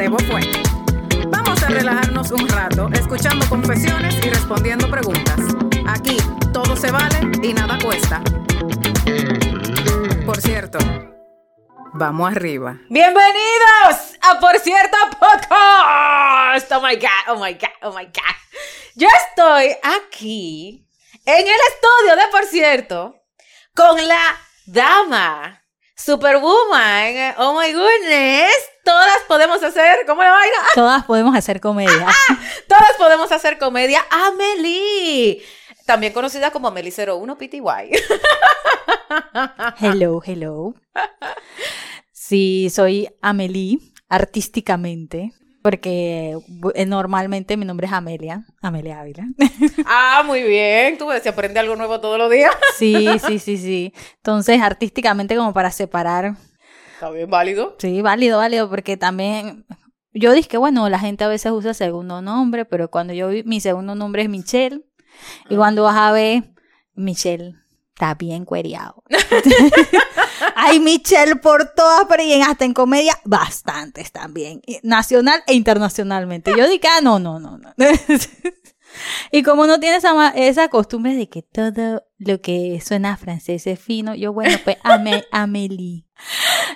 Debo fue. Vamos a relajarnos un rato escuchando confesiones y respondiendo preguntas. Aquí todo se vale y nada cuesta. Por cierto, vamos arriba. Bienvenidos a Por cierto Podcast. Oh my God, oh my God, oh my God. Yo estoy aquí en el estudio de Por cierto con la dama Superwoman, oh my goodness, todas podemos hacer, ¿cómo la vaina? Todas podemos hacer comedia. todas podemos hacer comedia. Amelie, también conocida como Amelie 01 PTY. hello, hello. Sí, soy Amelie, artísticamente. Porque eh, normalmente mi nombre es Amelia, Amelia Ávila. Ah, muy bien. Tú ves, se aprende algo nuevo todos los días. Sí, sí, sí, sí. Entonces, artísticamente, como para separar. Está bien, válido. Sí, válido, válido, porque también. Yo dije que, bueno, la gente a veces usa segundo nombre, pero cuando yo vi, mi segundo nombre es Michelle. Y cuando vas a ver, Michelle está bien cueriado. Hay Michelle por todas, pero y hasta en comedia, bastantes también. Nacional e internacionalmente. Yo dije, ah, no, no, no, no. y como no tiene esa, esa costumbre de que todo lo que suena francés es fino, yo, bueno, pues, ame, Amelie.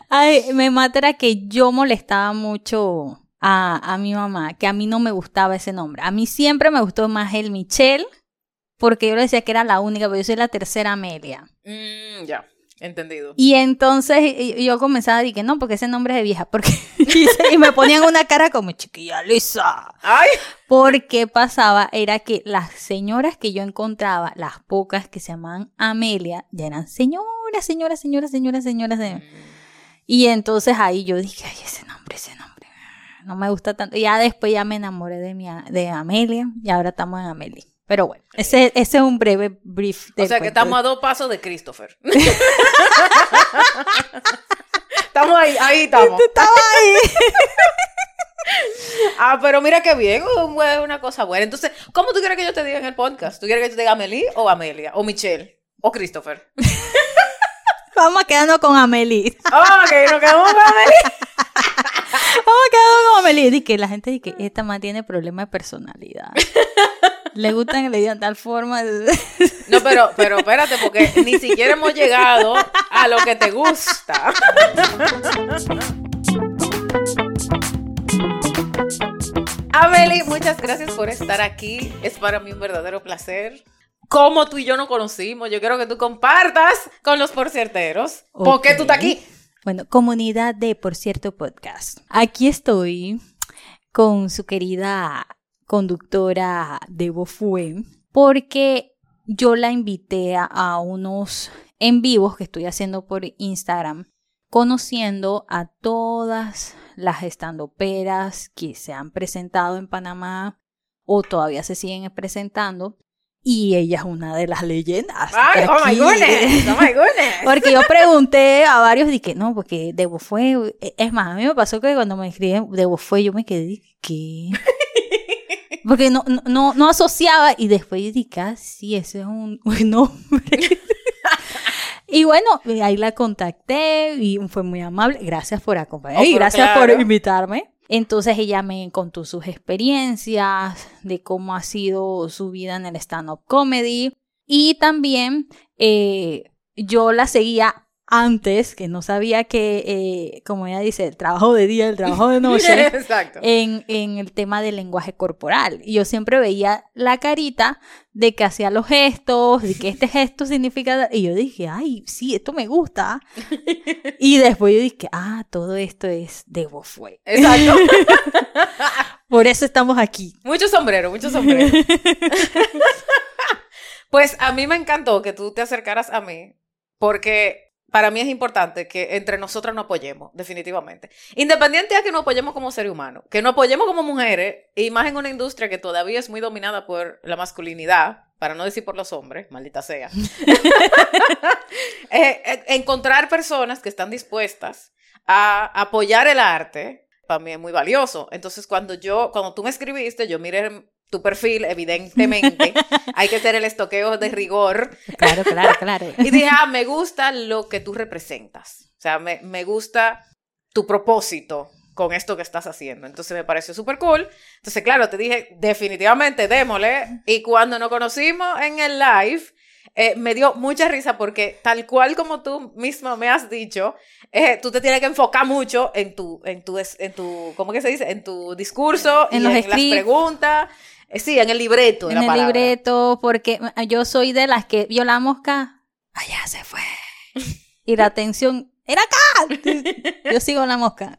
Ay, me mata que yo molestaba mucho a, a mi mamá, que a mí no me gustaba ese nombre. A mí siempre me gustó más el Michelle, porque yo le decía que era la única, pero yo soy la tercera Amelia. Mm, ya. Entendido. Y entonces yo comenzaba a decir que no, porque ese nombre es de vieja. Porque, y me ponían una cara como chiquilla Lisa. ¡Ay! Porque pasaba, era que las señoras que yo encontraba, las pocas que se llamaban Amelia, ya eran señoras, señoras, señoras, señoras, señoras. De... Mm. Y entonces ahí yo dije, ay, ese nombre, ese nombre, no me gusta tanto. Y ya después ya me enamoré de, mi, de Amelia y ahora estamos en Amelia. Pero bueno, ese, ese es un breve brief. o sea que estamos a dos pasos de Christopher. estamos ahí, ahí estamos. Estamos ahí. ah, pero mira qué bien, una cosa buena. Entonces, ¿cómo tú quieres que yo te diga en el podcast? ¿Tú quieres que yo te diga Amelie o Amelia? ¿O Michelle? ¿O Christopher? Vamos a quedarnos con Amelie. ok, nos quedamos con Amelie. Vamos a quedarnos con Amelie. Dice que la gente dice que esta más tiene problemas de personalidad le gustan le digan tal forma. No, pero, pero espérate, porque ni siquiera hemos llegado a lo que te gusta. Amelie, muchas gracias por estar aquí. Es para mí un verdadero placer. Como tú y yo no conocimos, yo quiero que tú compartas con los porcierteros. ¿Por qué tú estás aquí? Bueno, comunidad de Por Cierto Podcast. Aquí estoy con su querida conductora de Bofue, porque yo la invité a, unos en vivos que estoy haciendo por Instagram, conociendo a todas las estandoperas que se han presentado en Panamá o todavía se siguen presentando. Y ella es una de las leyendas. Ay, oh my goodness, oh my goodness. Porque yo pregunté a varios, dije, no, porque de Bofue, es más, a mí me pasó que cuando me escriben de Bofue, yo me quedé, ¿qué? Porque no, no, no asociaba y después dije, ah, sí, ese es un buen nombre. y bueno, ahí la contacté y fue muy amable. Gracias por acompañarme y gracias por invitarme. Entonces ella me contó sus experiencias, de cómo ha sido su vida en el stand-up comedy. Y también eh, yo la seguía antes, que no sabía que, eh, como ella dice, el trabajo de día, el trabajo de noche, En, en el tema del lenguaje corporal. Y yo siempre veía la carita de que hacía los gestos, de que este gesto significa... Y yo dije, ay, sí, esto me gusta. y después yo dije, ah, todo esto es de fue. Exacto. Por eso estamos aquí. Mucho sombrero, mucho sombrero. pues a mí me encantó que tú te acercaras a mí, porque para mí es importante que entre nosotras nos apoyemos, definitivamente. Independiente a que nos apoyemos como seres humanos, que nos apoyemos como mujeres, y más en una industria que todavía es muy dominada por la masculinidad, para no decir por los hombres, maldita sea. Eh, eh, encontrar personas que están dispuestas a apoyar el arte, para mí es muy valioso. Entonces, cuando yo, cuando tú me escribiste, yo miré tu perfil, evidentemente. Hay que hacer el estoqueo de rigor. Claro, claro, claro. y dije, ah, me gusta lo que tú representas. O sea, me, me gusta tu propósito con esto que estás haciendo. Entonces me pareció súper cool. Entonces, claro, te dije, definitivamente démosle. Y cuando nos conocimos en el live, eh, me dio mucha risa porque tal cual como tú misma me has dicho, eh, tú te tienes que enfocar mucho en tu, en tu, en tu, ¿cómo que se dice? En tu discurso, En y los en las preguntas. Eh, sí, en el libreto. en la el palabra. libreto, porque yo soy de las que vio la mosca, allá se fue. Y la atención, era acá. Yo sigo la mosca.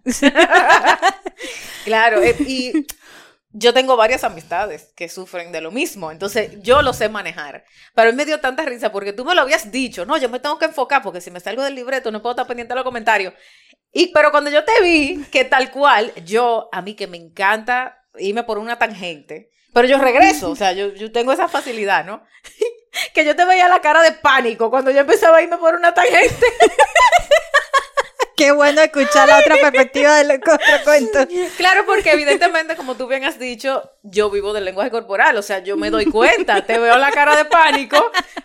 Claro, eh, y yo tengo varias amistades que sufren de lo mismo, entonces yo lo sé manejar. Pero a mí me dio tanta risa porque tú me lo habías dicho, no, yo me tengo que enfocar porque si me salgo del libreto no puedo estar pendiente de los comentarios. Y pero cuando yo te vi que tal cual, yo, a mí que me encanta irme por una tangente, pero yo regreso, o sea, yo, yo tengo esa facilidad, ¿no? que yo te veía la cara de pánico cuando yo empezaba a irme por una tangente. Qué bueno escuchar la otra perspectiva del otro cuento. Claro, porque evidentemente, como tú bien has dicho, yo vivo del lenguaje corporal, o sea, yo me doy cuenta, te veo la cara de pánico,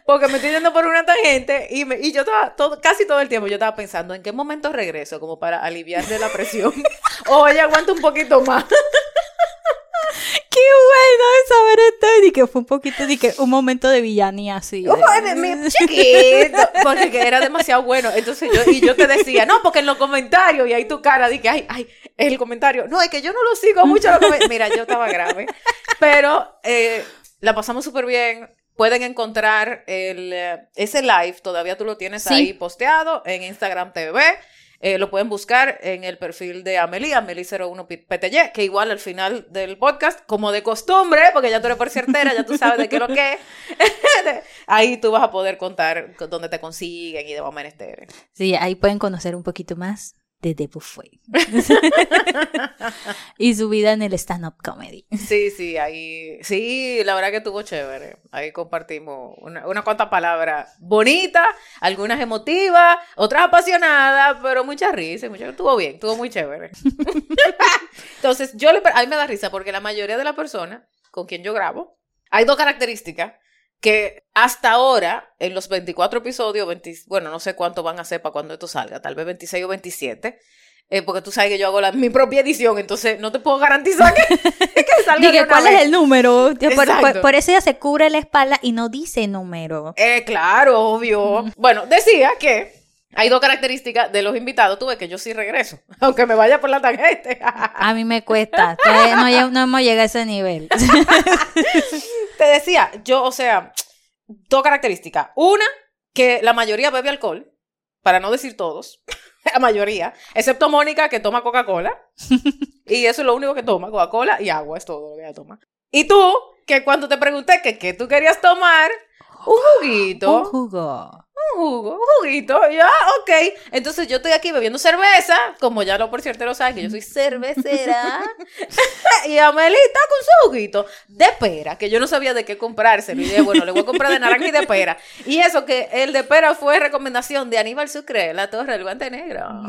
porque me estoy yendo por una tangente y, me, y yo estaba, todo, casi todo el tiempo yo estaba pensando en qué momento regreso, como para aliviar de la presión, o ella aguanta un poquito más. Qué bueno saber esto. Y que fue un poquito, de que un momento de villanía así. de- chiquito, porque que era demasiado bueno. Entonces yo, y yo te decía, no, porque en los comentarios, y ahí tu cara, di que, ay, ay, es el comentario. No, es que yo no lo sigo mucho. comen-". Mira, yo estaba grave. Pero eh, la pasamos súper bien. Pueden encontrar el, eh, ese live, todavía tú lo tienes Sí. ahí posteado en Instagram TV. Eh, lo pueden buscar en el perfil de Amelie, Amelie01PTY, que igual al final del podcast, como de costumbre, porque ya tú eres por certera, ya tú sabes de qué es lo que ahí tú vas a poder contar con- dónde te consiguen y demás menesteres. Sí, ahí pueden conocer un poquito más de The Buffet. y su vida en el stand-up comedy. Sí, sí, ahí, sí, la verdad que estuvo chévere. Ahí compartimos una, una cuantas palabras bonitas, algunas emotivas, otras apasionadas, pero mucha risa, mucha, estuvo bien, estuvo muy chévere. Entonces, yo le, a mí me da risa porque la mayoría de las personas con quien yo grabo, hay dos características que hasta ahora, en los 24 episodios, 20 bueno, no sé cuánto van a ser para cuando esto salga, tal vez 26 o 27, eh, porque tú sabes que yo hago la- mi propia edición, entonces no te puedo garantizar que, que salga Dije, ¿cuál vez. es el número? Por- por eso ella se cubre la espalda y no dice número. Eh, claro, obvio. Bueno, decía que hay dos características de los invitados. Tú ves que yo sí regreso, aunque me vaya por la tangente. A mí me cuesta. No, no hemos llegado a ese nivel. Te decía, yo, o sea, dos características. Una, que la mayoría bebe alcohol, para no decir todos, la mayoría, excepto Mónica que toma Coca-Cola. y eso es lo único que toma, Coca-Cola y agua, es todo lo que ella toma. Y tú, que cuando te pregunté que qué tú querías tomar, un juguito. Un jugo. Un jugo, un juguito, ya, ok. Entonces yo estoy aquí bebiendo cerveza, como ya lo por cierto lo saben, que yo soy cervecera. y Amelie está con su juguito de pera, que yo no sabía de qué comprárselo. Y dije, bueno, le voy a comprar de naranja y de pera. Y eso que el de pera fue recomendación de Aníbal Sucre, la torre del guante negro.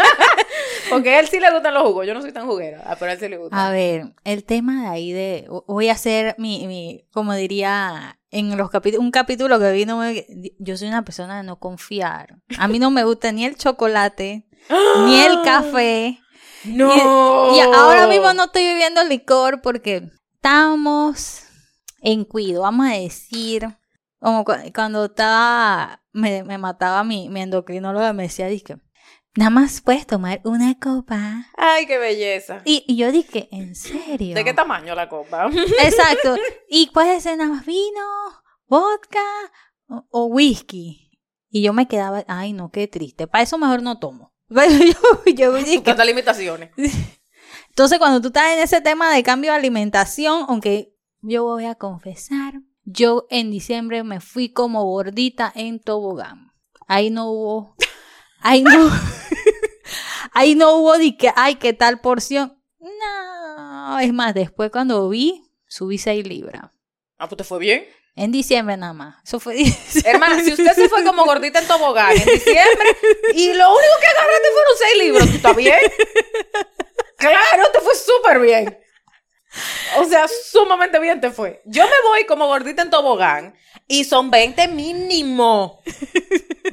Porque a él sí le gustan los jugos, yo no soy tan juguera, ah, pero a él sí le gusta. A ver, el tema de ahí de. Voy a hacer mi. mi como diría en los capítulos. Un capítulo que vino. me- Yo soy una persona de no confiar. A mí no me gusta ni el chocolate, ni el café. ¡No! Y ahora mismo no estoy bebiendo licor porque estamos en cuido, vamos a decir. Como cu- cuando estaba, me, me mataba mi, mi endocrinóloga, me decía, dije, nada más puedes tomar una copa. Ay, qué belleza. Y, y yo dije, ¿en serio? ¿De qué tamaño la copa? Exacto. Y puede ser nada más vino, vodka o, o whisky. Y yo me quedaba, ay no, qué triste. Para eso mejor no tomo. yo, yo dije, Tantas limitaciones. entonces, cuando tú estás en ese tema de cambio de alimentación, aunque yo voy a confesar, yo en diciembre me fui como gordita en tobogán. Ahí no hubo, ahí no, ahí no hubo de que, ay, qué tal porción. No, es más, después cuando vi, subí 6 libras. Ah, pues te fue bien. En diciembre nada más. Eso fue Hermana, si usted se fue como gordita en tobogán en diciembre y lo único que agarraste fueron seis libros, ¿tú estás bien? Claro, te fue súper bien. O sea, sumamente bien te fue. Yo me voy como gordita en tobogán y son 20 mínimo.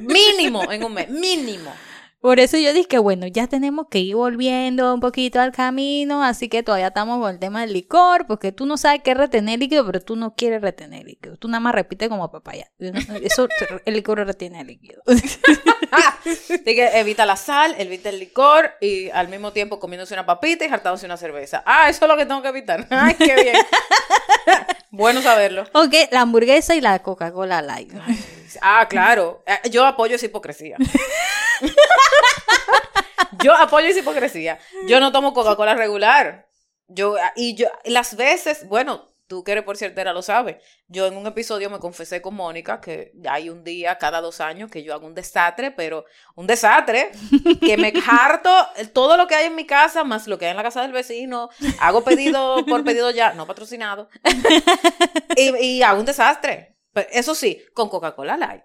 Mínimo en un mes, mínimo. Por eso yo dije bueno, ya tenemos que ir volviendo un poquito al camino, así que todavía estamos con el tema del licor, porque tú no sabes qué retener líquido, pero tú no quieres retener líquido. Tú nada más repites como papaya. Eso, el licor retiene líquido. Así que evita la sal, evita el licor y al mismo tiempo comiéndose una papita y hartándose una cerveza. Ah, eso es lo que tengo que evitar. Ay, qué bien. bueno saberlo. Ok, la hamburguesa y la Coca-Cola Light. Ah, claro. Eh, Yo apoyo esa hipocresía. Yo apoyo esa hipocresía. Yo no tomo Coca-Cola regular. Yo, y yo, las veces, bueno, tú que eres por ciertera lo sabes. Yo en un episodio me confesé con Mónica que hay un día cada dos años que yo hago un desastre, pero un desastre que me harto todo lo que hay en mi casa, más lo que hay en la casa del vecino. Hago pedido por pedido ya, no patrocinado. y, y hago un desastre. Pero Eso sí, con Coca-Cola Light.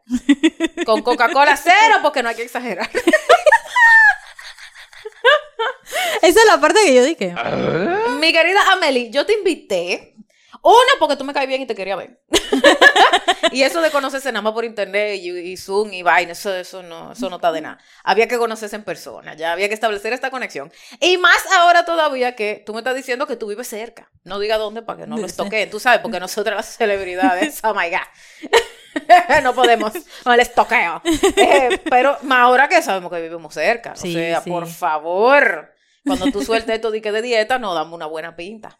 Con Coca-Cola cero, porque no hay que exagerar. Esa es la parte que yo dije. Mi querida Amelie, yo te invité. Una, porque tú me caes bien y te quería ver. y eso de conocerse nada más por internet y, y Zoom y vaina, eso, eso, no, eso no está de nada. Había que conocerse en persona, ya había que establecer esta conexión. Y más ahora todavía que tú me estás diciendo que tú vives cerca. No diga dónde para que no los toque. Tú sabes, porque nosotras las celebridades, oh my God. no podemos con el estoqueo. Eh, pero más ahora que sabemos que vivimos cerca. Sí, o sea, sí. por favor, cuando tú sueltes esto de que de dieta, nos damos una buena pinta.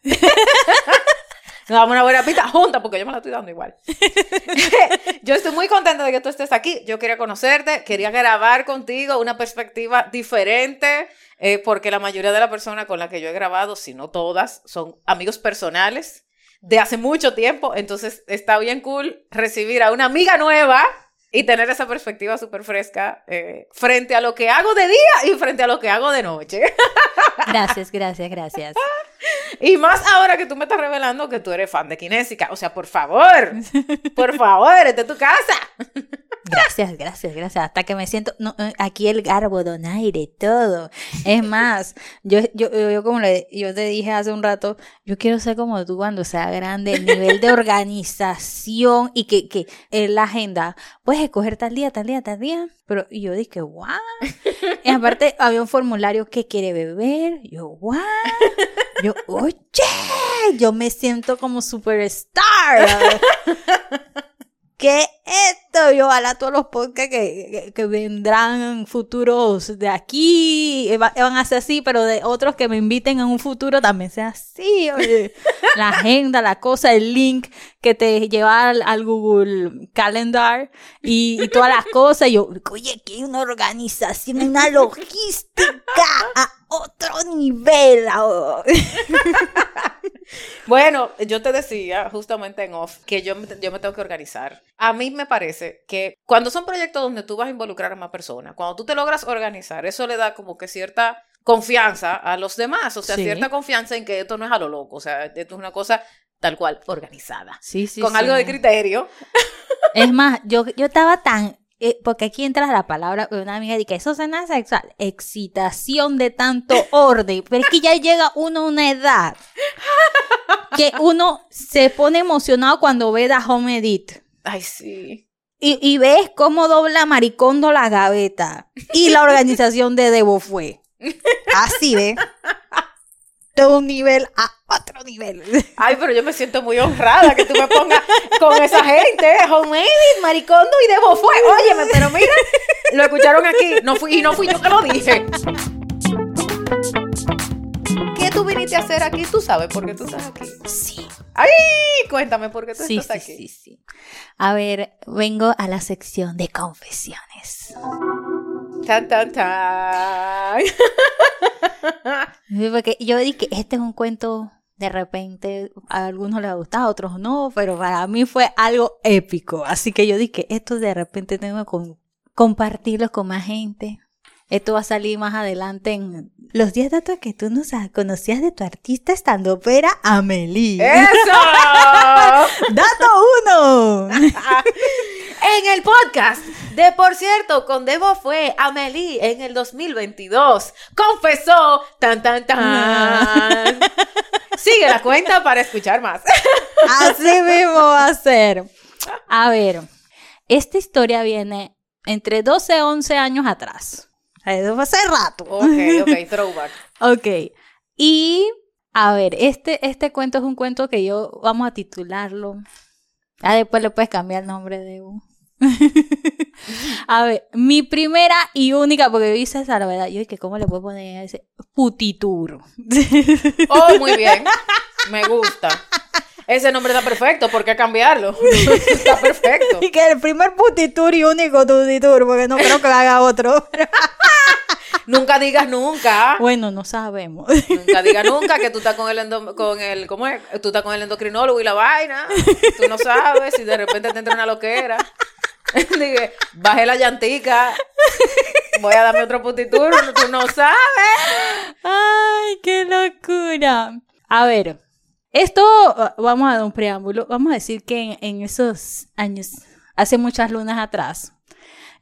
Nos damos una buena pinta juntas, porque yo me la estoy dando igual. yo estoy muy contenta de que tú estés aquí. Yo quería conocerte, quería grabar contigo una perspectiva diferente, eh, porque la mayoría de las personas con las que yo he grabado, si no todas, son amigos personales de hace mucho tiempo. Entonces está bien cool recibir a una amiga nueva y tener esa perspectiva súper fresca eh, frente a lo que hago de día y frente a lo que hago de noche. Gracias, gracias, gracias. Y más ahora que tú me estás revelando que tú eres fan de Kinésica. O sea, por favor, por favor, esta es tu casa. Gracias, gracias, gracias. Hasta que me siento, no, eh, aquí el garbo, donaire, todo. Es más, yo, yo, yo, como le, yo te dije hace un rato, yo quiero ser como tú cuando sea grande, el nivel de organización y que, que en la agenda, puedes escoger tal día, tal día, tal día. Pero yo dije, guau. Y aparte había un formulario que quiere beber. Yo, guau. Yo, oye, yo me siento como superstar. ¿Qué es esto? Y ojalá todos los podcasts que, que, vendrán futuros de aquí eh, va- van a ser así, pero de otros que me inviten en un futuro también sea así. oye. La agenda, la cosa, el link que te lleva al, Google Calendar y, y todas las cosas. Yo, oye, que hay una organización, una logística a otro nivel. Bueno, yo te decía justamente en off que yo me, yo me tengo que organizar. A mí me parece que cuando son proyectos donde tú vas a involucrar a más personas, cuando tú te logras organizar, eso le da como que cierta confianza a los demás, o sea, Sí. cierta confianza en que esto no es a lo loco, o sea, esto es una cosa tal cual, organizada, Sí, sí, con sí. algo de criterio. Es más, yo, yo estaba tan. Eh, porque aquí entra la palabra de una amiga de que eso suena sexual. Excitación de tanto orden. Pero es que ya llega uno a una edad que uno se pone emocionado cuando ve The Home Edit. Ay, sí. Y, y ves cómo dobla Maricondo la gaveta. Y la organización de Debo fue. Así ve. De un nivel a otro nivel. Ay, pero yo me siento muy honrada que tú me pongas con esa gente, Homemade, Maricondo y Debo fue. Óyeme, pero mira, lo escucharon aquí, no fui, y no fui yo que lo dije. ¿Qué tú viniste a hacer aquí? Tú sabes por qué tú estás aquí. Sí. Ay, cuéntame por qué tú Sí, estás sí, aquí. sí, sí. A ver, vengo a la sección de confesiones. Tan, tan, tan. Porque yo dije que este es un cuento de repente a algunos les gusta, a otros no, pero para mí fue algo épico. Así que yo dije, esto de repente tengo que compartirlo con más gente. Esto va a salir más adelante en los 10 datos que tú no sabes- conocías de tu artista estando opera Amelie. ¡Eso! ¡Dato uno! en el podcast de Por cierto, con Debo fue Amelie en el 2022. Confesó. Tan, tan, tan. Sigue la cuenta para escuchar más. Así mismo va a ser. A ver, esta historia viene entre 12 y 11 años atrás. Eso fue hace rato. Ok, ok, throwback. Ok. Y, a ver, este, este cuento es un cuento que yo, vamos a titularlo. Ah, después le puedes cambiar el nombre de un. a ver, mi primera y única, porque hice esa la verdad. Yo dije, ¿cómo le puedo poner a ese? Putitur. Oh, muy bien. Me gusta. Ese nombre está perfecto, ¿por qué cambiarlo? está perfecto. y que el primer putitur y único putitur, porque no creo que haga otro. Nunca digas nunca. bueno, no sabemos. Nunca digas nunca que tú estás con el, endo- con el, ¿cómo es? Tú estás con el endocrinólogo y la vaina. Tú no sabes si de repente te entra una loquera. Dije, bajé la llantica. Voy a darme otro putitur. Tú no sabes. Ay, qué locura. A ver, esto vamos a dar un preámbulo. Vamos a decir que en, en esos años, hace muchas lunas atrás,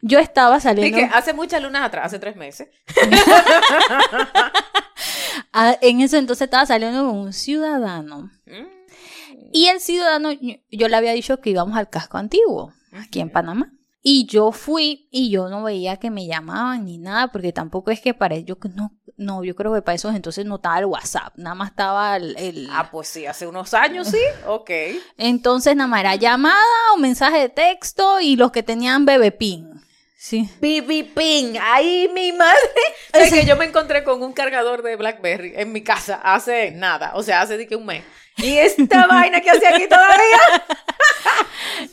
yo estaba saliendo. Hace muchas lunas atrás, hace tres meses. a- en eso entonces estaba saliendo con un ciudadano. Mm. Y el ciudadano, yo, le había dicho que íbamos al casco antiguo, aquí en Panamá. Y yo fui y yo no veía que me llamaban ni nada, porque tampoco es que para yo no, no, yo creo que para esos entonces no estaba el WhatsApp, nada más estaba el, el- Ah, pues sí, hace unos años sí. Ok. entonces nada más era llamada o mensaje de texto y los que tenían bebé pin. Sí. Ping, ay mi madre. Es que yo me encontré con un cargador de BlackBerry en mi casa hace nada, o sea, hace de que un mes. Y esta vaina que hace aquí todavía.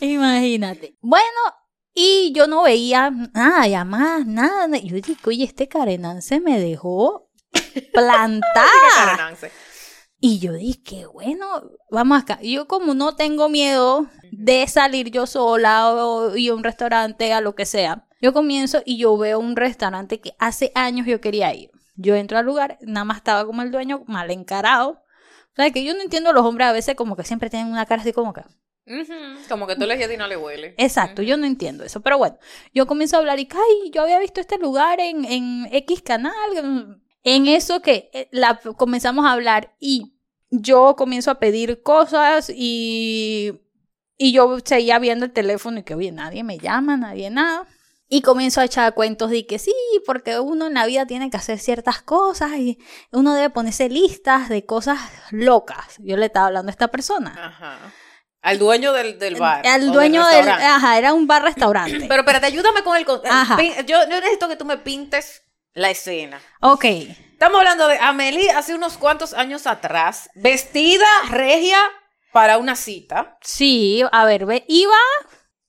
Imagínate. Bueno, y yo no veía nada, llamadas, nada. Y yo dije, oye, este Carenan se me dejó plantada. Y yo dije, bueno, vamos acá. Yo como no tengo miedo de salir yo sola o ir a un restaurante, a lo que sea, yo comienzo y yo veo un restaurante que hace años yo quería ir. Yo entro al lugar, nada más estaba como el dueño mal encarado. O sea, que yo no entiendo los hombres a veces como que siempre tienen una cara así como que... Como que tú le dijiste y no le huele. Exacto, yo no entiendo eso. Pero bueno, yo comienzo a hablar y, ay, yo había visto este lugar en, en X canal. En eso que eh, la, comenzamos a hablar y yo comienzo a pedir cosas y, y yo seguía viendo el teléfono y que, oye, nadie me llama, nadie nada. Y comienzo a echar cuentos de que sí, porque uno en la vida tiene que hacer ciertas cosas y uno debe ponerse listas de cosas locas. Yo le estaba hablando a esta persona. Ajá. Al dueño del, del bar. Al dueño del, ajá, era un bar restaurante. Pero espérate, ayúdame con el. Ajá. Yo, yo necesito que tú me pintes la escena. ok. Estamos hablando de Amelie hace unos cuantos años atrás, vestida regia para una cita. Sí, a ver, ve, iba.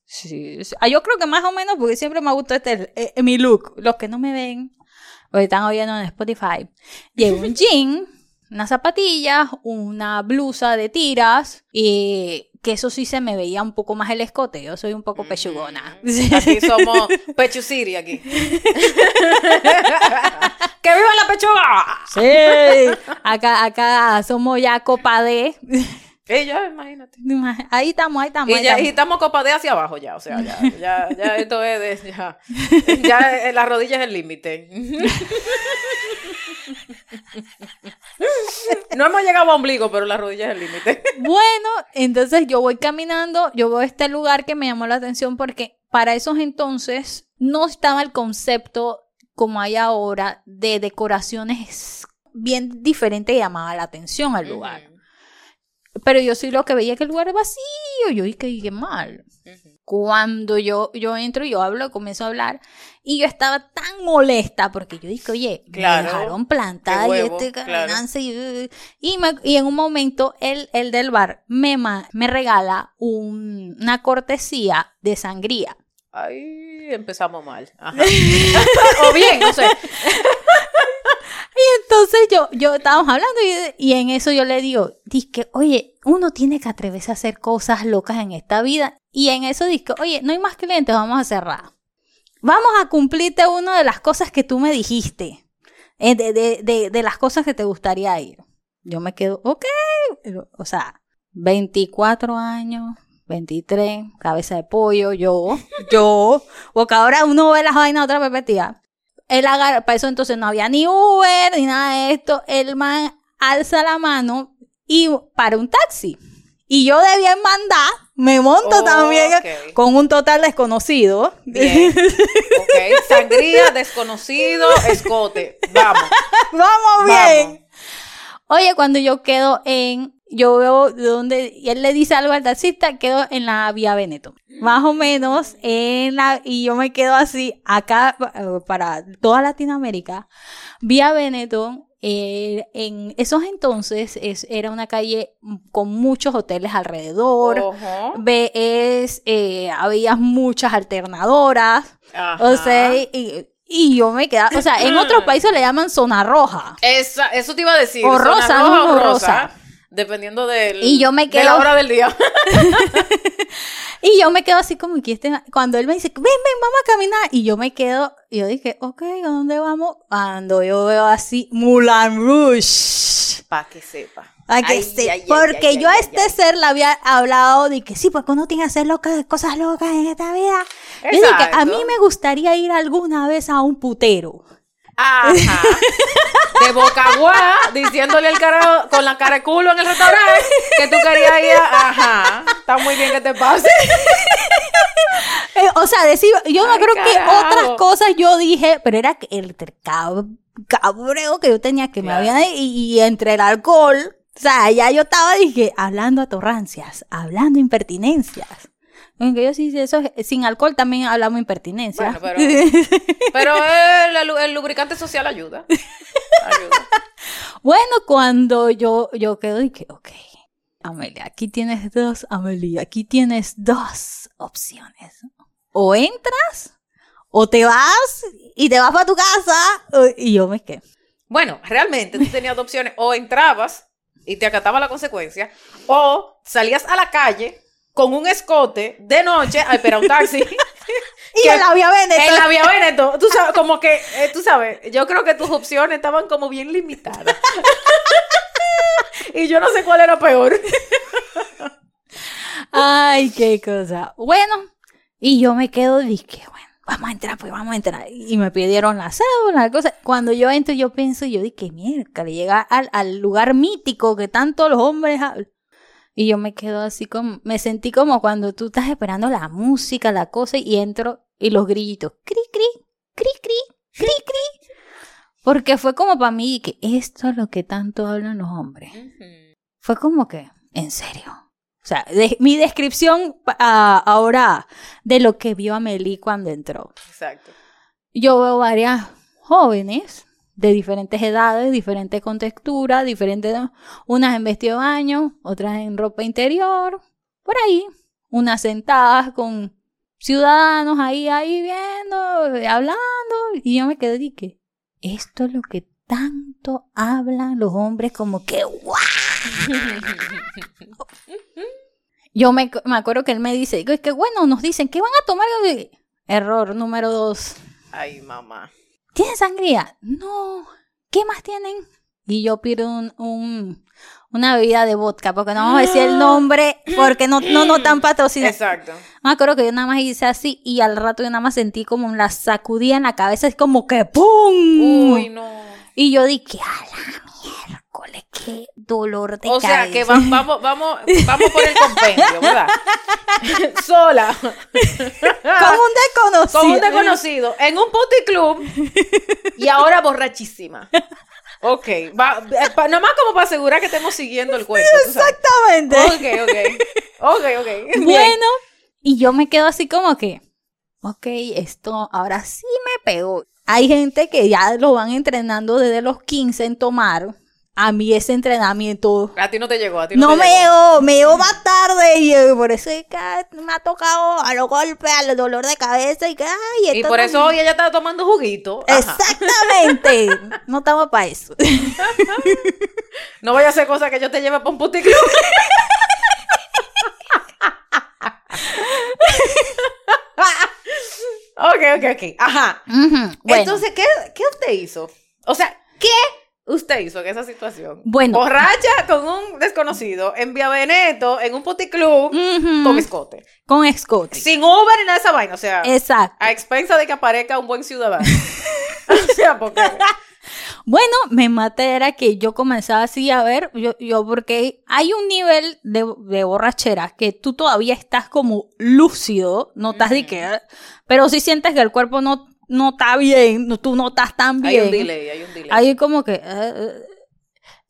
Sí, sí. Ah, yo creo que más o menos, porque siempre me ha gustado este, eh, eh, mi look. Los que no me ven, o están oyendo en Spotify. Llevo un jean, unas zapatillas, una blusa de tiras, y que eso sí se me veía un poco más el escote. Yo soy un poco pechugona. Aquí somos Pechu City aquí. ¡Que viva la pechuga! Sí, acá, acá somos ya copa D. Ella, imagínate. Ahí estamos, ahí estamos. Y, ya, estamos. copa de hacia abajo ya, o sea, ya, ya, ya esto es de, ya, ya eh, la rodilla es el límite. No hemos llegado a ombligo, pero la rodilla es el límite. Bueno, entonces yo voy caminando, yo veo este lugar que me llamó la atención porque para esos entonces no estaba el concepto como hay ahora de decoraciones bien diferente y llamaba la atención al lugar. Pero yo sí lo que veía que el lugar es vacío, yo dije, qué mal. Cuando yo, yo entro yo hablo, comienzo a hablar, y yo estaba tan molesta porque yo dije, oye, Claro, me dejaron plantada y este claro. caminance y, y, me- y en un momento el, el del bar me, me regala un- una cortesía de sangría. Ay, empezamos mal. Ajá. o bien, no sé. Entonces yo, yo estábamos hablando y, en eso yo le digo, que oye, uno tiene que atreverse a hacer cosas locas en esta vida. Y en eso dije, oye, no hay más clientes, vamos a cerrar. Vamos a cumplirte una de las cosas que tú me dijiste. eh, de las cosas que te gustaría ir. Yo me quedo, ok. O sea, 24 años, 23, cabeza de pollo, yo, yo. Porque ahora uno ve las vainas de otra perspectiva. Él agarra, para eso entonces no había ni Uber ni nada de esto. El man alza la mano y para un taxi. Y yo debía mandar, Me monto Oh, también con un total desconocido. Bien. Ok. Sangría, desconocido, escote. Vamos. Vamos bien. Vamos. Oye, cuando yo quedo en, yo veo de donde, y él le dice algo al taxista, quedo en la vía Veneto. Más o menos en la, y yo me quedo así, acá, para toda Latinoamérica, vía Veneto, eh, en esos entonces es, era una calle con muchos hoteles alrededor. Eh, había muchas alternadoras. O sea, y, y yo me quedaba, o sea, en otros países le llaman zona roja. Esa, eso te iba a decir. O rosa, roja no, o rosa. rosa. Dependiendo del, Y yo me de la quedo- hora del día. Y yo me quedo así como que este, cuando él me dice, ven, ven, vamos a caminar. Y yo me quedo, y yo dije, ok, ¿a dónde vamos? Cuando yo veo así, Moulin Rouge. Para que sepa. A que Ay, ay, ay, porque ay, yo ay, a este ay. ser le había hablado de que sí, porque uno tiene que hacer locas, cosas locas en esta vida. Yo dije, a mí me gustaría ir alguna vez a un putero. Ajá. De boca agua, diciéndole el cara con la cara de culo en el restaurante que tú querías ir a... Ajá. Está muy bien que te pase. Eh, o sea, decir, yo no Ay, creo que otras cosas yo dije, pero era que el cabreo que yo tenía que me habían y, y entre el alcohol, o sea, ya yo estaba, dije, hablando a torrancias, hablando impertinencias. Yo sí, eso, es- sin alcohol también hablamos impertinencias. Bueno, pero- Pero el, el- el lubricante social ayuda. Ayuda. Bueno, cuando yo, yo quedo y que, ok, Amelia, aquí tienes dos, Amelia, aquí tienes dos opciones. O entras, o te vas y te vas para tu casa, y yo me quedé. Bueno, realmente tú tenías dos opciones. O entrabas y te acataba la consecuencia, o salías a la calle con un escote de noche a esperar un taxi. Y en la vía Veneto. En la vía Veneto, tú sabes, como que, eh, tú sabes, yo creo que tus opciones estaban como bien limitadas. y yo no sé cuál era peor. Ay, qué cosa. Bueno, y yo me quedo y dije, bueno, vamos a entrar, pues vamos a entrar. Y me pidieron la cédula, la cosa. Cuando yo entro, yo pienso, yo dije, mierda, llega al, al lugar mítico que tanto los hombres hablan. Y yo me quedo así como, me sentí como cuando tú estás esperando la música, la cosa, y entro y los grillitos, cri, cri, cri, cri, cri, cri. Porque fue como para mí que esto es lo que tanto hablan los hombres. Fue como que, en serio. O sea, de- mi descripción ah, ahora de lo que vio Amelie cuando entró. Exacto. Yo veo varias jóvenes de diferentes edades, diferentes contexturas, diferentes, unas en vestido de baño, otras en ropa interior, por ahí, unas sentadas con ciudadanos ahí, ahí viendo, eh, hablando, y yo me quedé y que esto es lo que tanto hablan los hombres como que ¡guau! Yo me, me acuerdo que él me dice, es que bueno, nos dicen que van a tomar. Error número dos. Ay, mamá. ¿Tienen sangría? No. ¿Qué más tienen? Y yo pido un, un- una bebida de vodka, porque no vamos a decir el nombre, porque no, no, no tan patrocinado. Exacto. Me acuerdo que yo nada más hice así y al rato yo nada más sentí como la sacudía en la cabeza, es como que ¡pum! Uy, no. Y yo dije, a la qué dolor de O sea, que va- vamos, vamos, vamos por el compendio, ¿verdad? Sola, Como un desconocido. con un desconocido, en un puticlub y ahora borrachísima. Ok, va, eh, pa- nada más como para asegurar que estemos siguiendo el cuento. Exactamente. Ok, ok. Ok, ok. Bien. Bueno, y yo me quedo así como que, ok, esto ahora sí me pegó. Hay gente que ya lo van entrenando desde los 15 en tomar. A mí ese entrenamiento A ti no te llegó, a ti no, no te me llegó. llegó, me llegó más tarde y por eso es que me ha tocado a los golpes, al dolor de cabeza y que, ay, Y por no- eso hoy ella estaba tomando juguito. Ajá. Exactamente. no estamos para eso. No vaya a hacer cosa que yo te lleve para un puticlub. ok, ok, ok. Ajá. Bueno. Entonces, ¿qué, ¿qué usted hizo? O sea, ¿qué usted hizo en esa situación? Bueno. Borracha con un desconocido en Vía Veneto, en un puticlub, Ujú. con escote. con escote. Sin Uber ni nada de esa vaina. O sea, Exacto. a expensa de que aparezca un buen ciudadano. o sea, porque Bueno, me maté era que yo comenzaba así a ver, yo, yo porque hay un nivel de, de borrachera que tú todavía estás como lúcido, no estás de que, pero si sientes que el cuerpo no, no está bien, no, tú no estás tan bien. Hay un delay, hay un delay. Ahí como que... eh, eh,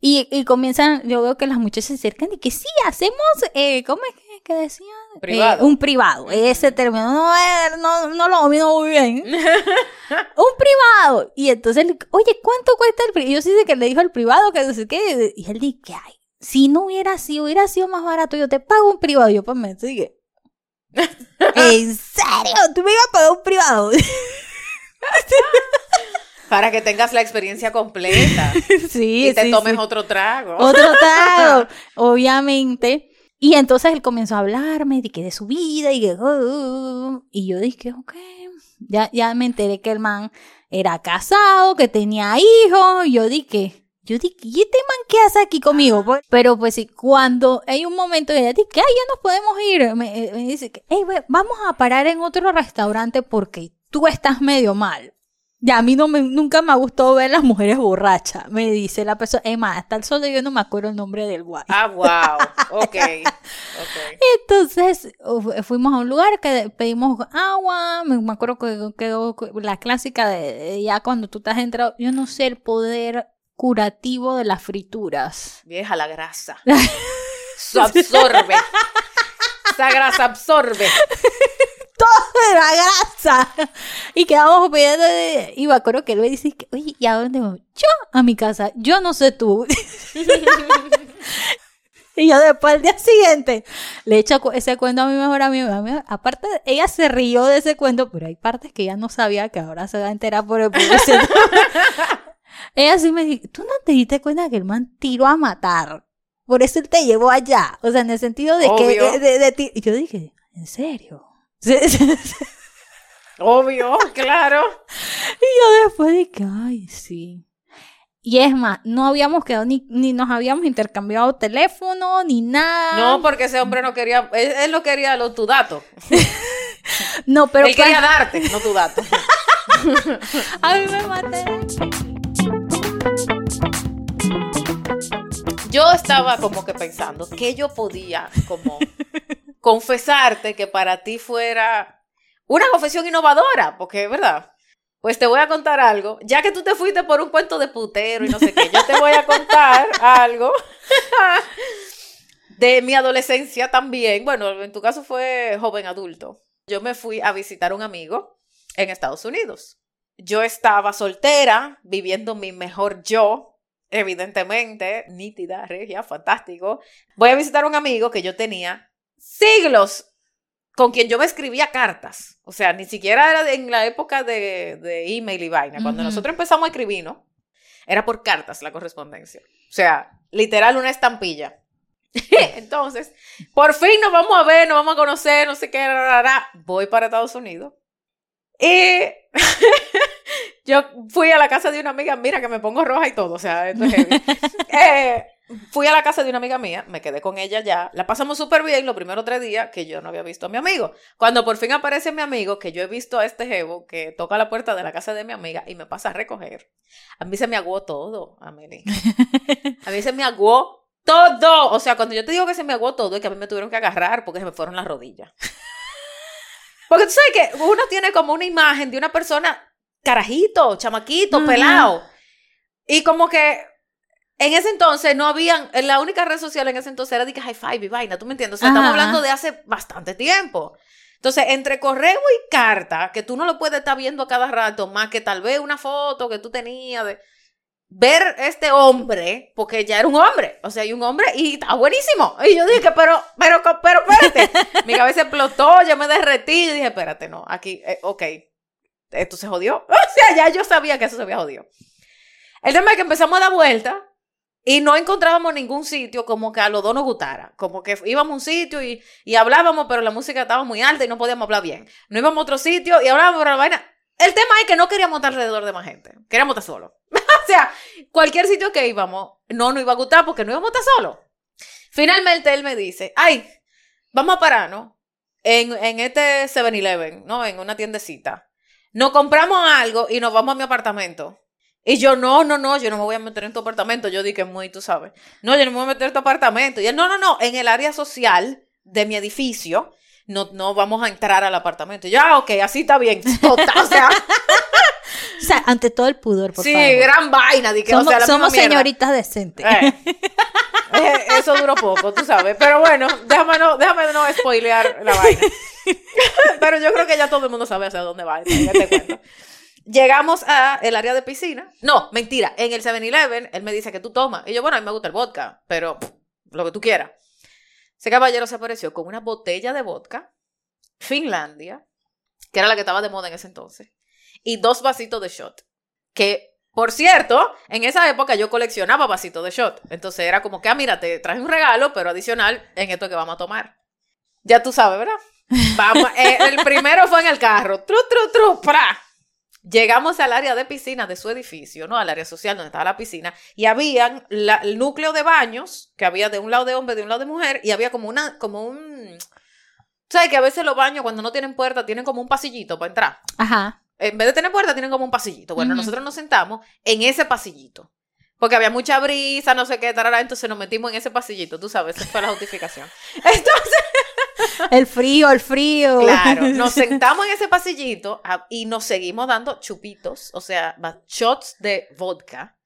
y, y comienzan, yo veo que las muchachas se acercan y que sí, hacemos, eh, ¿cómo es que, que decían? Eh, Privado. un privado, ese término, no, no, no lo domino muy bien. un privado. Y entonces, oye, ¿cuánto cuesta el privado? Y yo sí sé que le dijo el privado que no sé qué. Y él dice, que ay, si no hubiera sido, hubiera sido más barato, yo te pago un privado. Y yo, pues me sigue. ¿En serio? ¿Tú me ibas a pagar un privado? Para que tengas la experiencia completa sí, y te sí, tomes sí. otro trago. Otro trago, obviamente. Y entonces él comenzó a hablarme de que de su vida y que... "Uh", y yo dije, ok. Ya, ya me enteré que el man era casado, que tenía hijos. Y yo dije, yo dije, ¿y este man qué hace aquí conmigo? Pues, Pero pues sí, cuando hay un momento que ella dice, ay, ya nos podemos ir. Me, me dice que, hey, vamos a parar en otro restaurante porque tú estás medio mal. Ya a mí no me, nunca me ha gustado ver las mujeres borrachas, me dice la persona. Es más, hasta el sol de yo no me acuerdo el nombre del guay. Ah, wow. Ok. Ok. Entonces fu- fuimos a un lugar que pedimos agua, me, me acuerdo que quedó la clásica de, de ya cuando tú estás entrado, yo no sé el poder curativo de las frituras. Vieja la grasa. Eso absorbe. Esa grasa absorbe. De la grasa. Y quedamos pidiendo. de- Y me acuerdo que él me dice, que, oye, ¿y a dónde vamos? Yo a mi casa. Yo no sé tú. y yo después al día siguiente le echo ese cuento a mi mejor amiga. Aparte, ella se rió de ese cuento, pero hay partes que ella no sabía que ahora se va a enterar por el publicidad. ella sí me dijo, ¿tú no te diste cuenta que el man tiró a matar? Por eso él te llevó allá. O sea, en el sentido de que... Obvio. de- de- de ti- y yo dije, ¿en serio? Obvio, claro. Y yo después dije, ay, sí. Y es más, no habíamos quedado ni, ni nos habíamos intercambiado teléfono ni nada. No, porque ese hombre no quería, él, él no quería lo, tu dato. no, pero él quería darte, no tu dato. a mí me maté. Yo estaba como que pensando que yo podía como confesarte que para ti fuera una confesión innovadora, porque es verdad. Pues te voy a contar algo. Ya que tú te fuiste por un cuento de putero y no sé qué, yo te voy a contar algo de mi adolescencia también. Bueno, en tu caso fue joven adulto. Yo me fui a visitar a un amigo en Estados Unidos. Yo estaba soltera, viviendo mi mejor yo, evidentemente, nítida, regia, fantástico. Voy a visitar a un amigo que yo tenía siglos con quien yo me escribía cartas. O sea, ni siquiera era en la época de, de email y vaina. Cuando nosotros empezamos a escribirnos, era por cartas la correspondencia. O sea, literal una estampilla. Entonces, por fin nos vamos a ver, nos vamos a conocer, no sé qué, ra, ra, ra. voy para Estados Unidos. Y yo fui a la casa de una amiga, mira que me pongo roja y todo, o sea, esto es heavy. Eh, fui a la casa de una amiga mía, me quedé con ella ya, la pasamos súper bien los primeros tres días que yo no había visto a mi amigo. Cuando por fin aparece mi amigo, que yo he visto a este jevo que toca la puerta de la casa de mi amiga y me pasa a recoger, a mí se me aguó todo, Amelie. A mí se me aguó todo. O sea, cuando yo te digo que se me aguó todo, es que a mí me tuvieron que agarrar porque se me fueron las rodillas. Porque tú sabes que uno tiene como una imagen de una persona carajito, chamaquito, pelado. Y como que en ese entonces no habían, en la única red social en ese entonces era de que high five y vaina, ¿tú me entiendes? O sea, estamos hablando de hace bastante tiempo. Entonces, entre correo y carta, que tú no lo puedes estar viendo a cada rato, más que tal vez una foto que tú tenías de ver este hombre, porque ya era un hombre, o sea, hay un hombre y está buenísimo. Y yo dije, pero, pero, pero, espérate. Mi cabeza explotó, yo me derretí y dije, espérate, no, aquí, eh, ok, esto se jodió. O sea, ya yo sabía que eso se había jodido. El tema es que empezamos a dar vuelta y no encontrábamos ningún sitio como que a los dos nos gustara. Como que íbamos a un sitio y, y hablábamos, pero la música estaba muy alta y no podíamos hablar bien. No íbamos a otro sitio y hablábamos, pero la vaina. El tema es que no queríamos estar alrededor de más gente. Queríamos estar solos. o sea, cualquier sitio que íbamos no nos iba a gustar porque no íbamos a estar solos. Finalmente él me dice, ay, vamos a pararnos en, en este 7-Eleven, ¿no? En una tiendecita. Nos compramos algo y nos vamos a mi apartamento. Y yo, no, no, no, yo no me voy a meter en tu apartamento. Yo dije, muy, tú sabes. No, yo no me voy a meter en tu apartamento. Y él, no, no, no, en el área social de mi edificio, no, no vamos a entrar al apartamento. Y yo, ah, ok, así está bien. O sea, O sea, ante todo el pudor, por sí, favor. gran vaina. Que, somos o sea, la somos señoritas decentes. Eh. Eh, Eso duró poco, tú sabes. Pero bueno, déjame no, déjame no spoilear la vaina. Pero yo creo que ya todo el mundo sabe hacia dónde va. ya te cuento. Llegamos a el área de piscina. No, mentira. En el 7-Eleven, él me dice que tú tomas. Y yo, bueno, a mí me gusta el vodka, pero pff, lo que tú quieras. Ese caballero se apareció con una botella de vodka, Finlandia, que era la que estaba de moda en ese entonces, y dos vasitos de shot. Que, por cierto, en esa época yo coleccionaba vasitos de shot. Entonces era como que, ah, mira, te traje un regalo, pero adicional en esto que vamos a tomar. Ya tú sabes, ¿verdad? Vamos, eh, el primero fue en el carro. Tru, tru, tru, pra. Llegamos al área de piscina de su edificio, ¿no? Al área social donde estaba la piscina. Y habían la- el núcleo de baños, que había de un lado de hombre, de un lado de mujer, y había como una, como un... ¿Sabes que a veces los baños cuando no tienen puerta tienen como un pasillito para entrar? Ajá. En vez de tener puerta tienen como un pasillito. Bueno, nosotros nos sentamos en ese pasillito. Porque había mucha brisa, no sé qué, tarara, entonces nos metimos en ese pasillito, tú sabes, esa fue la justificación. Entonces, El frío, el frío. Claro, nos sentamos en ese pasillito y nos seguimos dando chupitos, o sea, shots de vodka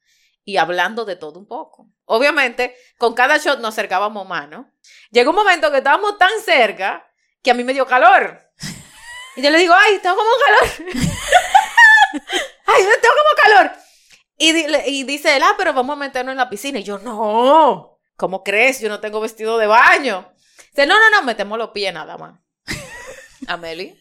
y hablando de todo un poco. Obviamente, con cada shot nos acercábamos más, ¿no? Llegó un momento que estábamos tan cerca que a mí me dio calor. Y yo le digo, ay, tengo como calor. ay, tengo como calor. Y, y dice él, ah, pero vamos a meternos en la piscina. Y yo, no, ¿cómo crees? Yo no tengo vestido de baño. Dice, no, no, no, metemos los pies nada más. Ameli.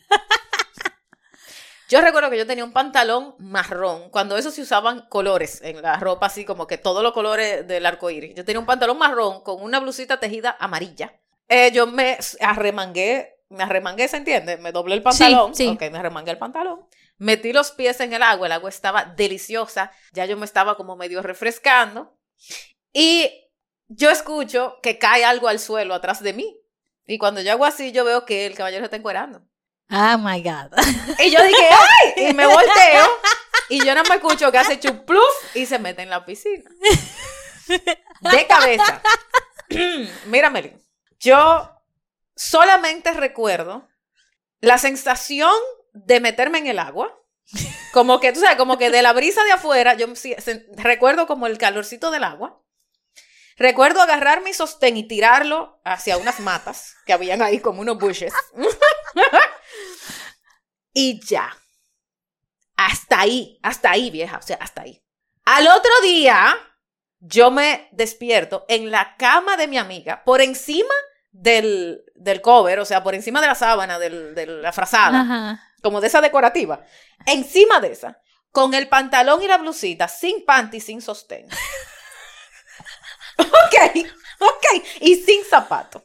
Yo recuerdo que yo tenía un pantalón marrón, cuando eso se usaban colores en la ropa, así como que todos los colores del arco iris. Yo tenía un pantalón marrón con una blusita tejida amarilla. Eh, yo me arremangué, me arremangué, ¿se entiende? Me doblé el pantalón. sí. Ok, me arremangué el pantalón. Metí los pies en el agua, el agua estaba deliciosa, ya yo me estaba como medio refrescando. Y yo escucho que cae algo al suelo atrás de mí. Y cuando yo hago así, yo veo que el caballero se está encuerando. Oh my God. Y yo dije, ¡ay! Y me volteo. Y yo no me escucho que hace chupluf y se mete en la piscina. De cabeza. Mira, Meli. Yo solamente recuerdo la sensación de meterme en el agua. Como que, tú sabes, como que de la brisa de afuera, yo se- recuerdo como el calorcito del agua. Recuerdo agarrar mi sostén y tirarlo hacia unas matas que habían ahí como unos bushes. y ya. Hasta ahí, hasta ahí, vieja, o sea, hasta ahí. Al otro día, yo me despierto en la cama de mi amiga, por encima del, del cover, o sea, por encima de la sábana, del- de la frazada, Ajá. como de esa decorativa, encima de esa, con el pantalón y la blusita, sin panty, sin sostén. Ok, ok, y sin zapato.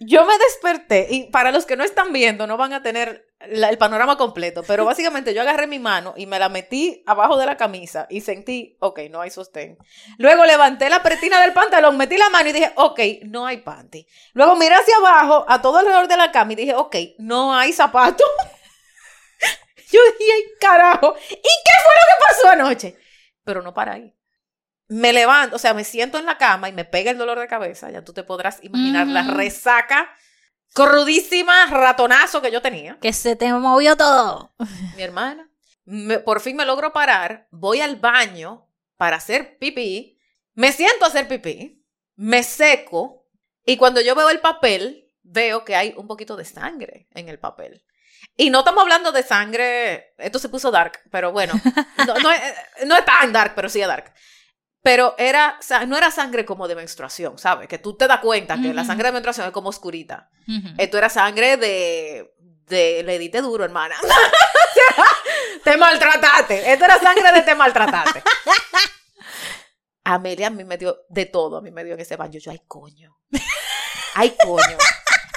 Yo me desperté y para los que no están viendo no van a tener el panorama completo, pero básicamente yo agarré mi mano y me la metí abajo de la camisa y sentí, ok, no hay sostén. Luego levanté la pretina del pantalón, metí la mano y dije, ok, no hay panty. Luego miré hacia abajo, a todo alrededor de la cama y dije, ok, no hay zapato. Yo dije, "Ay, carajo, ¿y qué fue lo que pasó anoche? Pero no para ahí. Me levanto, o sea, me siento en la cama y me pega el dolor de cabeza. Ya tú te podrás imaginar la resaca crudísima, ratonazo que yo tenía. Que se te movió todo. Mi hermana. Me- por fin me logro parar, voy al baño para hacer pipí, me siento a hacer pipí, me seco y cuando yo veo el papel, veo que hay un poquito de sangre en el papel. Y no estamos hablando de sangre, esto se puso dark, pero bueno, no, no es, no es tan dark, pero sí es dark. Pero era, o sea, no era sangre como de menstruación, ¿sabes? Que tú te das cuenta que la sangre de menstruación es como oscurita. Esto era sangre de. de le diste duro, hermana. Te maltrataste. Esto era sangre de te maltrataste. Amelia a mí me dio de todo, a mí me dio en ese baño. Yo, ay, coño. Ay, coño.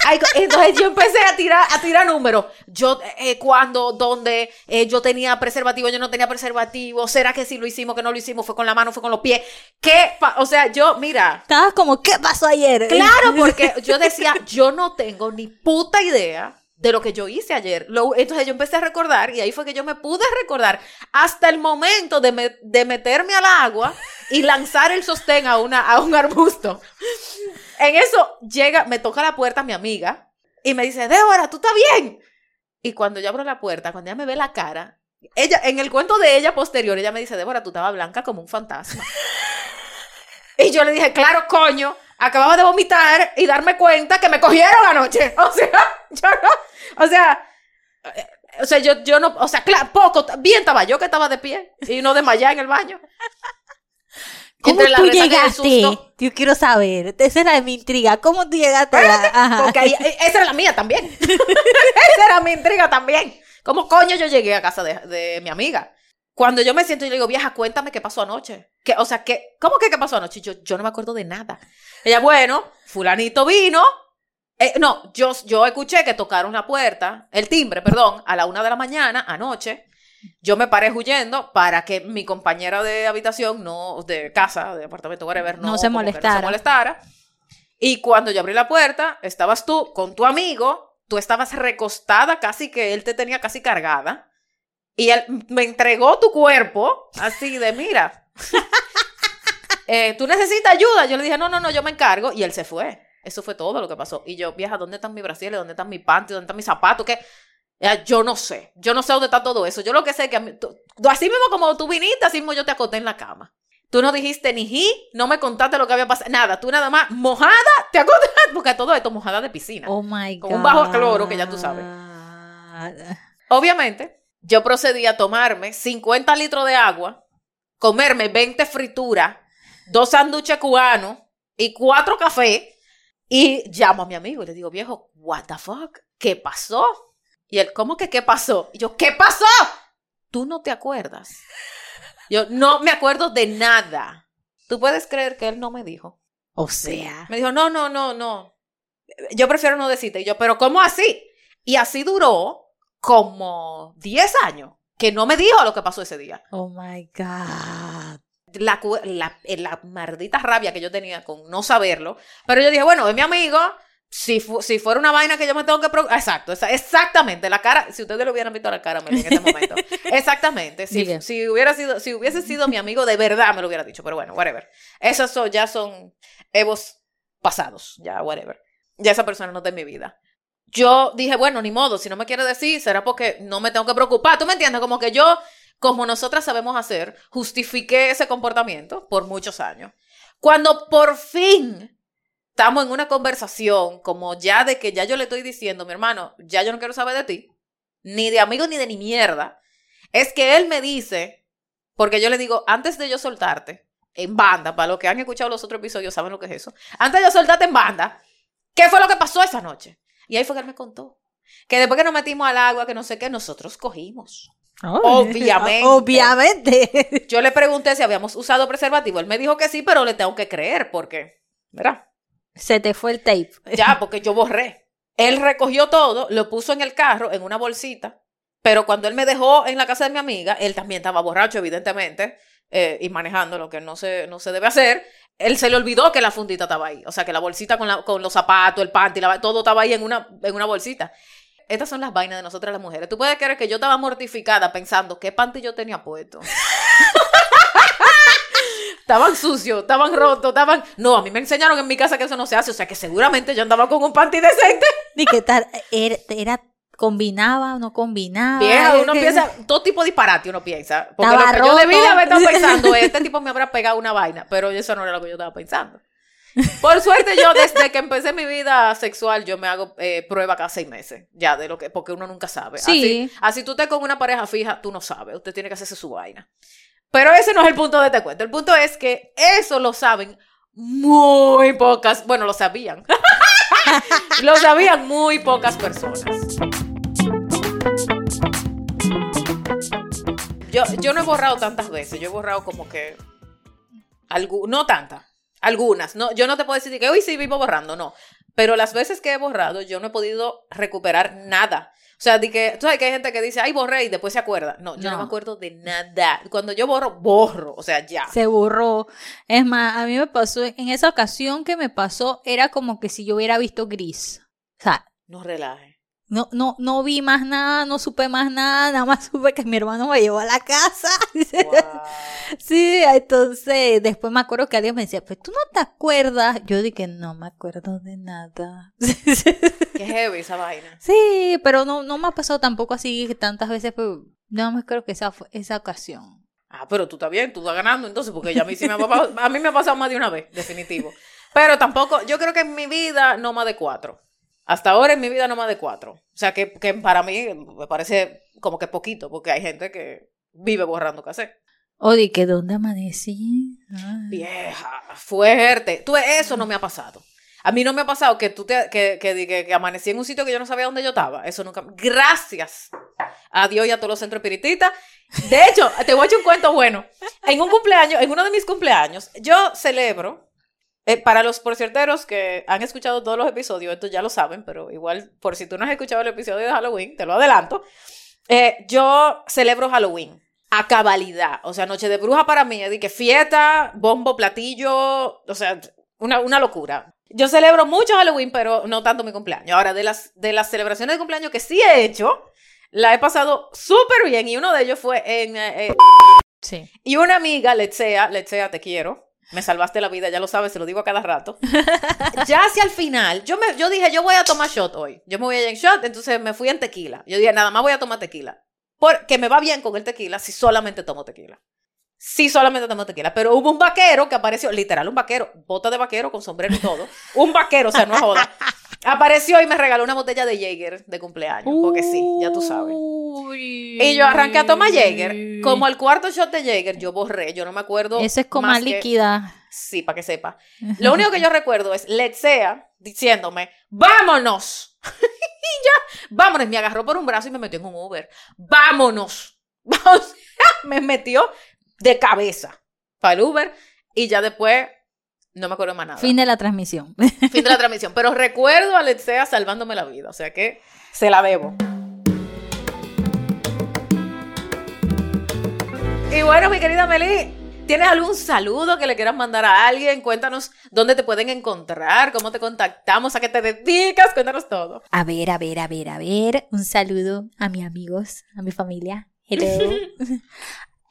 Ay, entonces yo empecé a tirar, a tirar números. Yo, eh, cuando, donde eh, yo tenía preservativo, yo no tenía preservativo. ¿Será que sí lo hicimos, que no lo hicimos? ¿Fue con la mano, fue con los pies? ¿Qué? O sea, yo, mira, Estabas como, ¿qué pasó ayer? Claro, porque yo decía, yo no tengo ni puta idea de lo que yo hice ayer. Lo- entonces yo empecé a recordar y ahí fue que yo me pude recordar hasta el momento de, de meterme al agua y lanzar el sostén a, una, a un arbusto. En eso llega, me toca la puerta mi amiga y me dice, Débora, ¿tú estás bien? Y cuando yo abro la puerta, cuando ella me ve la cara, ella, en el cuento de ella posterior, ella me dice, Débora, tú estabas blanca como un fantasma. y yo le dije, claro, coño, acababa de vomitar y darme cuenta que me cogieron anoche. O sea, yo no, o sea, eh, o sea, yo, yo no, o sea, claro, poco, bien estaba yo que estaba de pie y no desmayada en el baño. ¿Cómo tú llegaste? Yo quiero saber. Esa era mi intriga. ¿Cómo tú llegaste a-. Porque ahí- e, esa era la mía también. esa era mi intriga también. ¿Cómo coño yo llegué a casa de, de mi amiga? Cuando yo me siento y le digo, vieja, cuéntame qué pasó anoche. Que, o sea, que, ¿cómo que qué pasó anoche? Yo, yo no me acuerdo de nada. Ella, bueno, fulanito vino. Eh, no, yo, yo escuché que tocaron la puerta, el timbre, perdón, a la una de la mañana, anoche. Yo me paré huyendo para que mi compañera de habitación, no, de casa, de apartamento, whatever, no, No se molestara. se molestara. Y cuando yo abrí la puerta, estabas tú con tu amigo, tú estabas recostada casi que él te tenía casi cargada. Y él me entregó tu cuerpo, así de, mira, eh, tú necesitas ayuda. Yo le dije, no, no, no, yo me encargo. Y él se fue. Eso fue todo lo que pasó. Y yo, vieja, ¿dónde están mis brasiles? ¿Dónde están mis panties? ¿Dónde están mis zapatos? ¿Qué? Yo no sé. Yo no sé dónde está todo eso. Yo lo que sé es que a mí- tú- así mismo como tú viniste, así mismo yo te acosté en la cama. Tú no dijiste ni ji, no me contaste lo que había pasado. Nada, tú nada más mojada, te acostaste. Porque todo esto mojada de piscina. Oh my God. Con un bajo cloro que ya tú sabes. Obviamente, yo procedí a tomarme 50 litros de agua, comerme 20 frituras, dos sándwiches cubanos y cuatro cafés. Y llamo a mi amigo y le digo, viejo, what the fuck? ¿Qué pasó? Y él, ¿cómo que qué pasó? Y yo, ¿qué pasó? Tú no te acuerdas. Yo no me acuerdo de nada. ¿Tú puedes creer que él no me dijo? O sea. Me dijo, no, no, no, no. Yo prefiero no decirte. Y yo, pero ¿cómo así? Y así duró como 10 años que no me dijo lo que pasó ese día. Oh my God. La, eh, la maldita rabia que yo tenía con no saberlo. Pero yo dije, bueno, es mi amigo. Si, fu- si fuera una vaina que yo me tengo que. Exacto, esa- exactamente. La cara, si ustedes lo hubieran visto la cara en este momento. Exactamente. Si, si, hubiera sido, si hubiese sido mi amigo de verdad, me lo hubiera dicho. Pero bueno, whatever. Esos son- ya son evos pasados. Ya, whatever. Ya esa persona no está en mi vida. Yo dije, bueno, ni modo, si no me quiere decir, será porque no me tengo que preocupar. ¿Tú me entiendes? Como que yo, como nosotras sabemos hacer, justifiqué ese comportamiento por muchos años. Cuando por fin estamos en una conversación, como ya de que ya yo le estoy diciendo, mi hermano, ya yo no quiero saber de ti, ni de amigos ni de ni mierda, es que él me dice, porque yo le digo, antes de yo soltarte, en banda, para los que han escuchado los otros episodios saben lo que es eso, antes de yo soltarte en banda, ¿qué fue lo que pasó esa noche? Y ahí fue que él me contó. Que después que nos metimos al agua, que no sé qué, nosotros cogimos. Obviamente. Obviamente. Yo le pregunté si habíamos usado preservativo. Él me dijo que sí, pero le tengo que creer porque, ¿verdad? Se te fue el tape. Ya, porque yo borré. Él recogió todo, lo puso en el carro, en una bolsita, pero cuando él me dejó en la casa de mi amiga, él también estaba borracho, evidentemente, eh, y manejando lo que no se, no se debe hacer. Él se le olvidó que la fundita estaba ahí. O sea, que la bolsita con, la- con los zapatos, el panty, todo estaba ahí en una, en una bolsita. Estas son las vainas de nosotras las mujeres. Tú puedes creer que yo estaba mortificada pensando qué panty yo tenía puesto. estaban sucios, estaban rotos, estaban... No, a mí me enseñaron en mi casa que eso no se hace. O sea, que seguramente yo andaba con un panty decente. Ni que tal, era, era- combinaba o no combinaba. Vieja, uno piensa, todo tipo de disparate uno piensa. Porque lo que yo debí de roto. haber estado pensando, este tipo me habrá pegado una vaina, pero eso no era lo que yo estaba pensando. Por suerte, yo desde que empecé mi vida sexual, yo me hago eh, prueba cada seis meses, ya de lo que, porque uno nunca sabe. Sí. Así, así tú estés con una pareja fija, tú no sabes, usted tiene que hacerse su vaina. Pero ese no es el punto de este cuento. El punto es que eso lo saben muy pocas, bueno, lo sabían. lo sabían muy pocas personas. Yo, yo no he borrado tantas veces, yo he borrado como que, algu- no tantas, algunas. No, yo no te puedo decir que hoy sí vivo borrando, no. Pero las veces que he borrado, yo no he podido recuperar nada. O sea, de que, tú sabes que hay gente que dice, ay, borré y después se acuerda. No, yo no, No. me acuerdo de nada. Cuando yo borro, borro. O sea, ya. Se borró. Es más, a mí me pasó, en esa ocasión que me pasó, era como que si yo hubiera visto gris. O sea, No relaje. No, no, no vi más nada, no supe más nada, nada más supe que mi hermano me llevó a la casa. Sí, entonces después me acuerdo que alguien me decía, pues tú no te acuerdas. Yo dije, no me acuerdo de nada. Qué heavy esa vaina. Sí, pero no, no me ha pasado tampoco así tantas veces, pero no me creo que esa fue esa ocasión. Ah, pero tú estás bien, tú estás ganando entonces, porque ya a mí sí me ha pasado, a mí me ha pasado más de una vez, definitivo. Pero tampoco, yo creo que en mi vida no más de cuatro. Hasta ahora en mi vida no más de cuatro. O sea, que, que para mí me parece como que poquito, porque hay gente que vive borrando cassette. Oye, que dónde amanecí. Ay. Vieja, fuerte. Tú, eso no me ha pasado. A mí no me ha pasado que tú te, que, que, que, que amanecí en un sitio que yo no sabía dónde yo estaba. Eso nunca. Gracias a Dios y a todos los centros espiritistas. De hecho, te voy a echar un cuento bueno. En un cumpleaños, en uno de mis cumpleaños, yo celebro. Eh, para los porcierteros que han escuchado todos los episodios, esto ya lo saben, pero igual, por si tú no has escuchado el episodio de Halloween, te lo adelanto. Eh, yo celebro Halloween a cabalidad. O sea, Noche de Bruja para mí es de que fiesta, bombo, platillo, o sea, una, una locura. Yo celebro mucho Halloween, pero no tanto mi cumpleaños. Ahora, de las, de las celebraciones de cumpleaños que sí he hecho, la he pasado súper bien. Y uno de ellos fue en... eh, Sí. y una amiga, Letsea, Letsea, te quiero. Me salvaste la vida, ya lo sabes, se lo digo a cada rato. ya hacia el final, yo, me, yo dije, yo voy a tomar shot hoy. Yo me voy a ir en shot, entonces me fui en tequila. Yo dije, nada más voy a tomar tequila. Porque me va bien con el tequila si solamente tomo tequila. Si solamente tomo tequila. Pero hubo un vaquero que apareció, literal, un vaquero, bota de vaquero con sombrero y todo. Un vaquero, o sea, no joda. Apareció y me regaló una botella de Jaeger de cumpleaños. Porque sí, ya tú sabes. Y yo arranqué a tomar Jaeger. Como el cuarto shot de Jaeger, yo borré. Yo no me acuerdo. Eso es como más que- líquida. Sí, para que sepa. Lo único que yo recuerdo es Letsea diciéndome, ¡vámonos! y ya, vámonos. Me agarró por un brazo y me metió en un Uber. ¡Vámonos! O sea, me metió de cabeza para el Uber y ya después no me acuerdo más nada. Fin de la transmisión. Fin de la transmisión. Pero recuerdo a Letsea salvándome la vida. O sea que se la debo. Y bueno, mi querida Meli, ¿tienes algún saludo que le quieras mandar a alguien? Cuéntanos dónde te pueden encontrar, cómo te contactamos, a qué te dedicas, cuéntanos todo. A ver, a ver, a ver, a ver. Un saludo a mis amigos, a mi familia. Hello.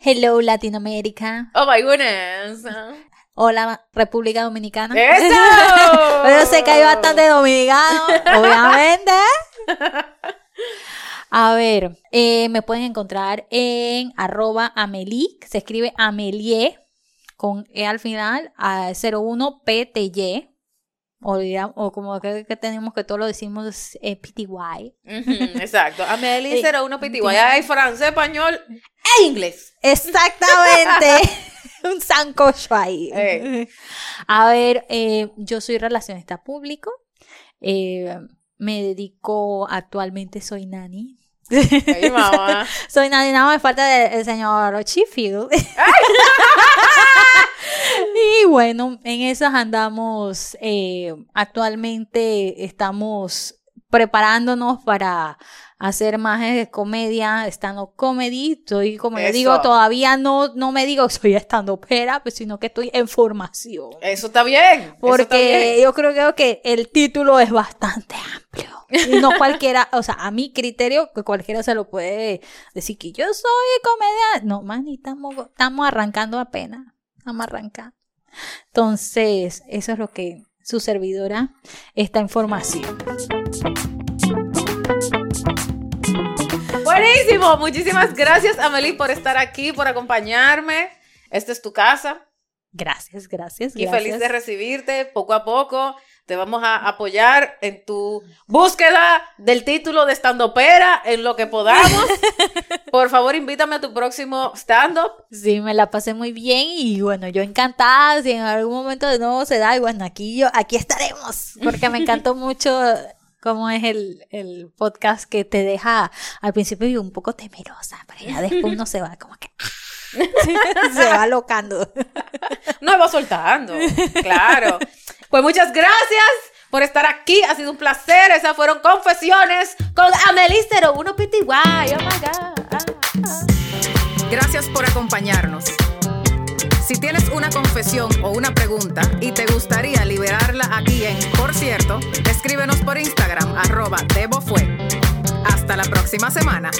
Hello, Latinoamérica. Oh my goodness. Hola, República Dominicana. ¡Eso! Pero sé que hay bastante dominicanos, obviamente. A ver, eh, me pueden encontrar en arroba Amelie, se escribe Amelie, con E al final, a 01PTY. Olvida- O como que, que tenemos que todo lo decimos eh, PTY. Exacto. Amelie Sí. 01 PTY. Hay francés, español e inglés. Exactamente. Un sancocho ahí. Eh. A ver, eh, yo soy relacionista público. Eh, me dedico actualmente, soy nani. Ay, mamá. Soy nani, nada más me falta el, el señor Chifield. y bueno, en esas andamos. actualmente estamos preparándonos para hacer más eh, comedia, stand-up comedy. Estoy, como Eso. digo, todavía no, no me digo que soy stand pera, pues, sino que estoy en formación. Eso está bien. está Porque bien. yo creo, creo que el título es bastante amplio. Y no cualquiera, o sea, a mi criterio, que cualquiera se lo puede decir que yo soy comedia. No, man, estamos, estamos arrancando apenas. Estamos arrancando. Entonces, eso es lo que su servidora está en formación. Buenísimo. Muchísimas gracias, Amelie, por estar aquí, por acompañarme. Esta es tu casa Gracias, gracias, y gracias. feliz de recibirte poco a poco. Te vamos a apoyar en tu búsqueda del título de stand-upera en lo que podamos. Por favor, invítame a tu próximo stand-up. Sí, me la pasé muy bien y bueno, yo encantada, si en algún momento de nuevo se da, y bueno, aquí yo, aquí estaremos, porque me encantó mucho cómo es el, el podcast que te deja al principio un poco temerosa, pero ya después uno se va como que se va locando. No va soltando, claro. Pues muchas gracias por estar aquí. Ha sido un placer. Esas fueron confesiones con Amelie 01 PTY. Oh my God. Ah, ah. Gracias por acompañarnos. Si tienes una confesión o una pregunta y te gustaría liberarla aquí en Por cierto, escríbenos por Instagram arroba Debo Fue. Hasta la próxima semana.